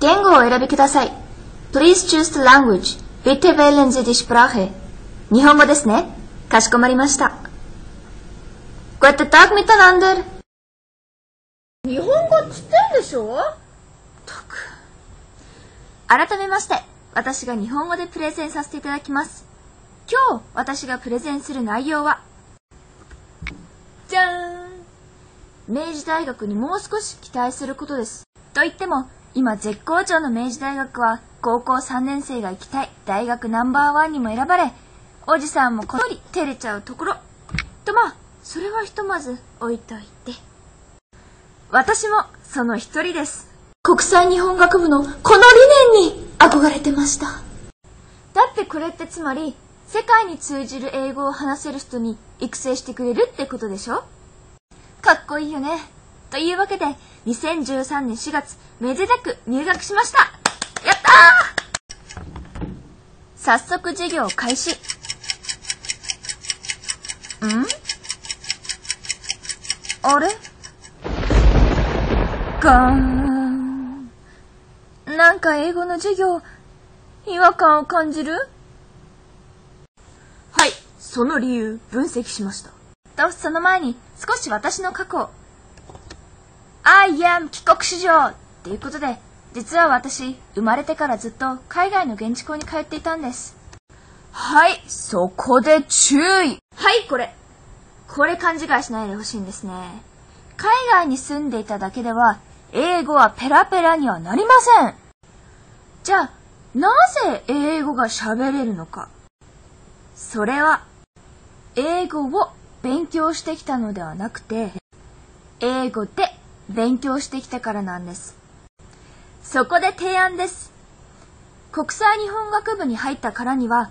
言語をお選びください。Please choose the language. Bitte wählen Sie die Sprache. 日本語ですね。かしこまりました。Guten Tag miteinander. 日本語っつってんでしょ？改めまして、私が日本語でプレゼンさせていただきます。今日私がプレゼンする内容は、じゃーん明治大学にもう少し期待することです。と言っても、今絶好調の明治大学は高校3年生が行きたい大学ナンバーワンにも選ばれ、おじさんもこのり照れちゃうところ。とまあ、それはひとまず置いといて。私もその一人です。国際日本学部のこの理念に憧れてました。だってこれってつまり、世界に通じる英語を話せる人に育成してくれるってことでしょ？かっこいいよね。というわけで、2013年4月、めでたく入学しましたやったー早速授業開始。ん？あれ？ガーン。なんか英語の授業、違和感を感じる？はい、その理由、分析しました。と、その前に、少し私の過去を。I am 帰国子女っていうことで、実は私、生まれてからずっと海外の現地校に通っていたんです。はい、そこで注意はい、これ。これ勘違いしないでほしいんですね。海外に住んでいただけでは、英語はペラペラにはなりません。じゃあ、なぜ英語が喋れるのか。それは、英語を勉強してきたのではなくて、英語で勉強してきたからなんです。そこで提案です。国際日本学部に入ったからには、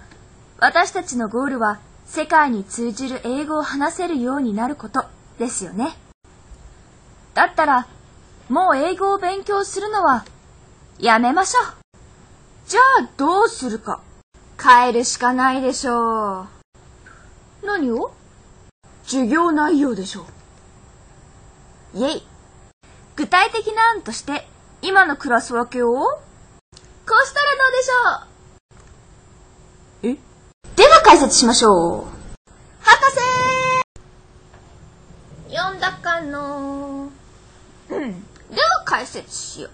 私たちのゴールは世界に通じる英語を話せるようになることですよね。だったら、もう英語を勉強するのはやめましょう。じゃあどうするか。変えるしかないでしょう。何を？授業内容でしょう。イェイ。具体的な案として、今のクラス分けを、こうしたらどうでしょう？え？では解説しましょう。博士読んだかの？うん。では解説しよう。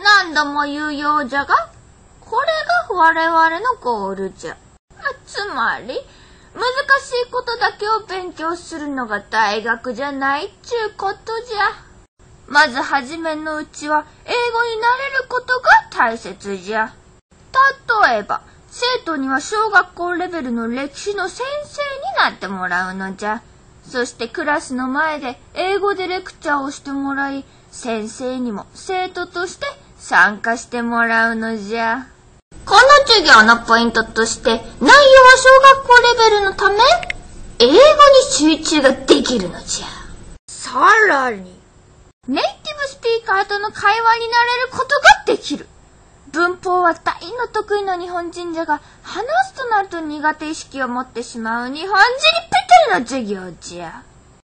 何度も言うようじゃが、これが我々のゴールじゃ。あつまり、難しいことだけを勉強するのが大学じゃないっちゅうことじゃ。まずはじめのうちは英語になれることが大切じゃ。例えば、生徒には小学校レベルの歴史の先生になってもらうのじゃ。そしてクラスの前で英語でレクチャーをしてもらい、先生にも生徒として参加してもらうのじゃ。この授業のポイントとして、内容は小学校レベルのため、英語に集中ができるのじゃ。さらに。ネイティブスピーカーとの会話になれることができる。文法は大の得意な日本人じゃが、話すとなると苦手意識を持ってしまう日本人にぴったりの授業じゃ。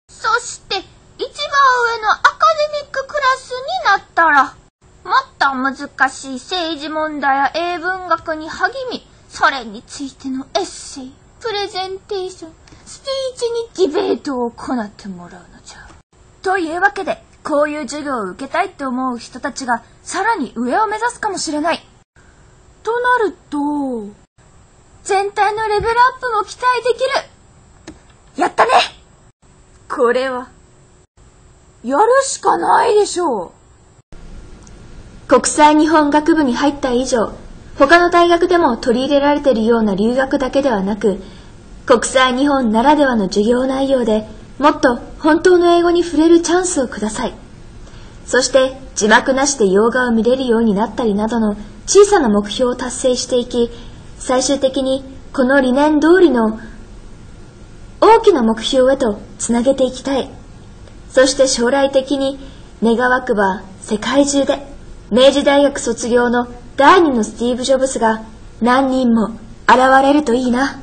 そして、一番上のアカデミッククラスになったら、もっと難しい政治問題や英文学に励み、それについてのエッセイ、プレゼンテーション、スピーチにディベートを行ってもらうのじゃ。というわけで、こういう授業を受けたいって思う人たちがさらに上を目指すかもしれない。となると、全体のレベルアップも期待できる。やったねこれは、やるしかないでしょう。国際日本学部に入った以上、他の大学でも取り入れられているような留学だけではなく、国際日本ならではの授業内容でもっと本当の英語に触れるチャンスをください。そして字幕なしで洋画を見れるようになったりなどの小さな目標を達成していき、最終的にこの理念通りの大きな目標へとつなげていきたい。そして将来的に願わくば世界中で明治大学卒業の第二のスティーブ・ジョブズが何人も現れるといいな。